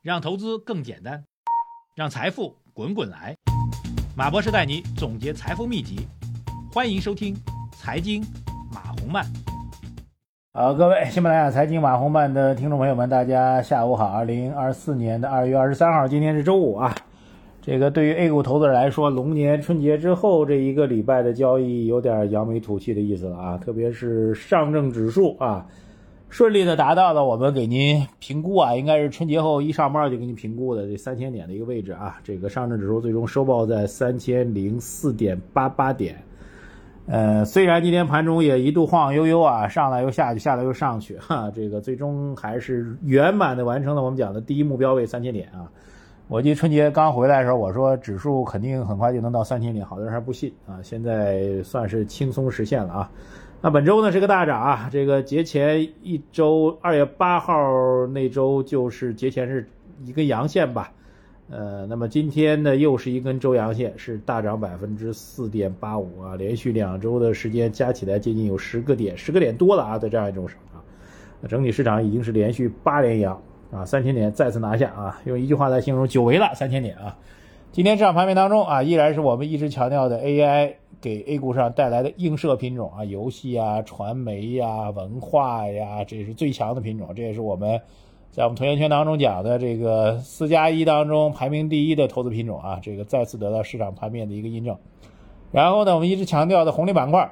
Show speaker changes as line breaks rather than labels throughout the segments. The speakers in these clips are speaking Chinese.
让投资更简单，让财富滚滚来。马博士带你总结财富秘籍，欢迎收听《财经马红漫》。
好，各位喜马拉雅财经马红漫的听众朋友们，大家下午好。二零二四年的二月二十三号，今天是周五啊。这个对于 A 股投资者来说，龙年春节之后这一个礼拜的交易有点扬眉吐气的意思了啊，特别是上证指数啊。顺利的达到了我们给您评估啊，应该是春节后一上班就给您评估的这三千点的一个位置啊。这个上证指数最终收报在三千零四点八八点，呃，虽然今天盘中也一度晃晃悠悠啊，上来又下去，下来又上去，哈，这个最终还是圆满的完成了我们讲的第一目标位三千点啊。我记得春节刚回来的时候，我说指数肯定很快就能到三千点，好多人还不信啊，现在算是轻松实现了啊。那本周呢是个大涨啊，这个节前一周二月八号那周就是节前是一根阳线吧，呃，那么今天呢又是一根周阳线，是大涨百分之四点八五啊，连续两周的时间加起来接近有十个点，十个点多了啊，在这样一种啊，整体市场已经是连续八连阳啊，三千点再次拿下啊，用一句话来形容，久违了三千点啊。今天市场盘面当中啊，依然是我们一直强调的 AI。给 A 股上带来的映射品种啊，游戏啊、传媒呀、文化呀，这是最强的品种。这也是我们在我们投研圈当中讲的这个四加一当中排名第一的投资品种啊，这个再次得到市场盘面的一个印证。然后呢，我们一直强调的红利板块，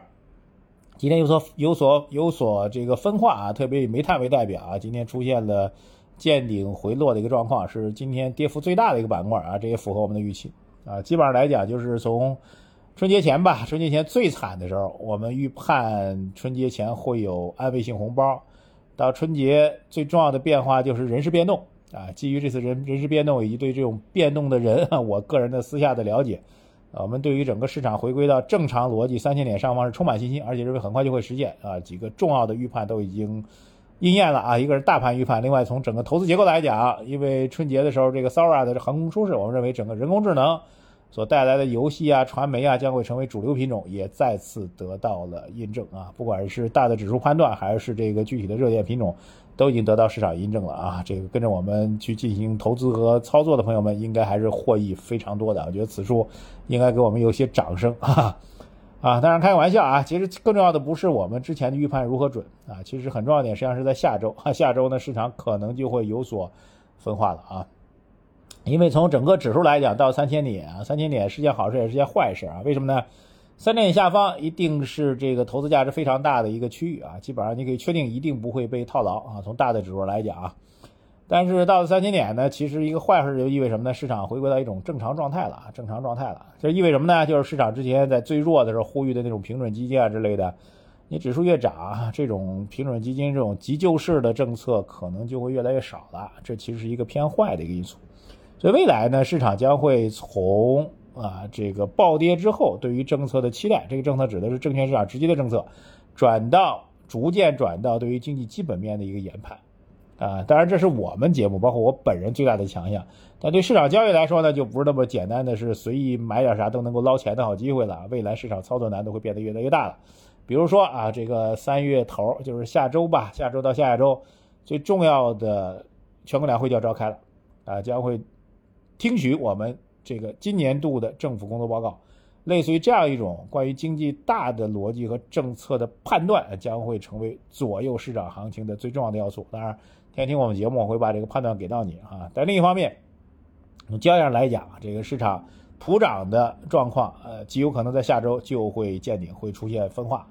今天有所有所有所这个分化啊，特别以煤炭为代表啊，今天出现了见顶回落的一个状况，是今天跌幅最大的一个板块啊，这也符合我们的预期啊。基本上来讲，就是从春节前吧，春节前最惨的时候，我们预判春节前会有安慰性红包。到春节最重要的变化就是人事变动啊。基于这次人人事变动以及对这种变动的人，我个人的私下的了解，我们对于整个市场回归到正常逻辑三千点上方是充满信心，而且认为很快就会实现啊。几个重要的预判都已经应验了啊。一个是大盘预判，另外从整个投资结构来讲，因为春节的时候这个 Sora 的横空出世，我们认为整个人工智能。所带来的游戏啊、传媒啊，将会成为主流品种，也再次得到了印证啊！不管是大的指数判断，还是这个具体的热点品种，都已经得到市场印证了啊！这个跟着我们去进行投资和操作的朋友们，应该还是获益非常多的。我觉得此处应该给我们有些掌声啊！啊，当然开个玩笑啊！其实更重要的不是我们之前的预判如何准啊，其实很重要点实际上是在下周啊，下周呢市场可能就会有所分化了啊！因为从整个指数来讲，到三千点啊，三千点是件好事也是件坏事啊？为什么呢？三千点下方一定是这个投资价值非常大的一个区域啊，基本上你可以确定一定不会被套牢啊。从大的指数来讲啊，但是到了三千点呢，其实一个坏事就意味什么呢？市场回归到一种正常状态了啊，正常状态了。这意味什么呢？就是市场之前在最弱的时候呼吁的那种平准基金啊之类的，你指数越涨，这种平准基金这种急救式的政策可能就会越来越少了。这其实是一个偏坏的一个因素。所以未来呢，市场将会从啊这个暴跌之后对于政策的期待，这个政策指的是证券市场直接的政策，转到逐渐转到对于经济基本面的一个研判，啊，当然这是我们节目，包括我本人最大的强项。但对市场交易来说呢，就不是那么简单的是随意买点啥都能够捞钱的好机会了。未来市场操作难度会变得越来越大了。比如说啊，这个三月头就是下周吧，下周到下下周最重要的全国两会就要召开了，啊，将会。听取我们这个今年度的政府工作报告，类似于这样一种关于经济大的逻辑和政策的判断，将会成为左右市场行情的最重要的要素。当然，天天听我们节目，我会把这个判断给到你啊。但另一方面，从交易上来讲，这个市场普涨的状况，呃，极有可能在下周就会见顶，会出现分化。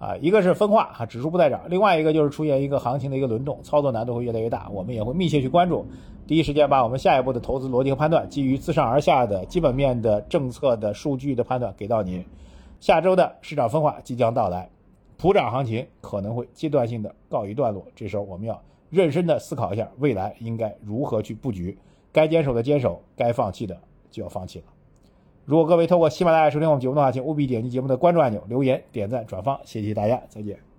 啊，一个是分化哈，指数不再涨；另外一个就是出现一个行情的一个轮动，操作难度会越来越大。我们也会密切去关注，第一时间把我们下一步的投资逻辑和判断，基于自上而下的基本面的政策的数据的判断给到您。下周的市场分化即将到来，普涨行情可能会阶段性的告一段落。这时候我们要认真的思考一下，未来应该如何去布局，该坚守的坚守，该放弃的就要放弃了。如果各位透过喜马拉雅收听我们节目的话，请务必点击节目的关注按钮、留言、点赞、转发，谢谢大家，再见。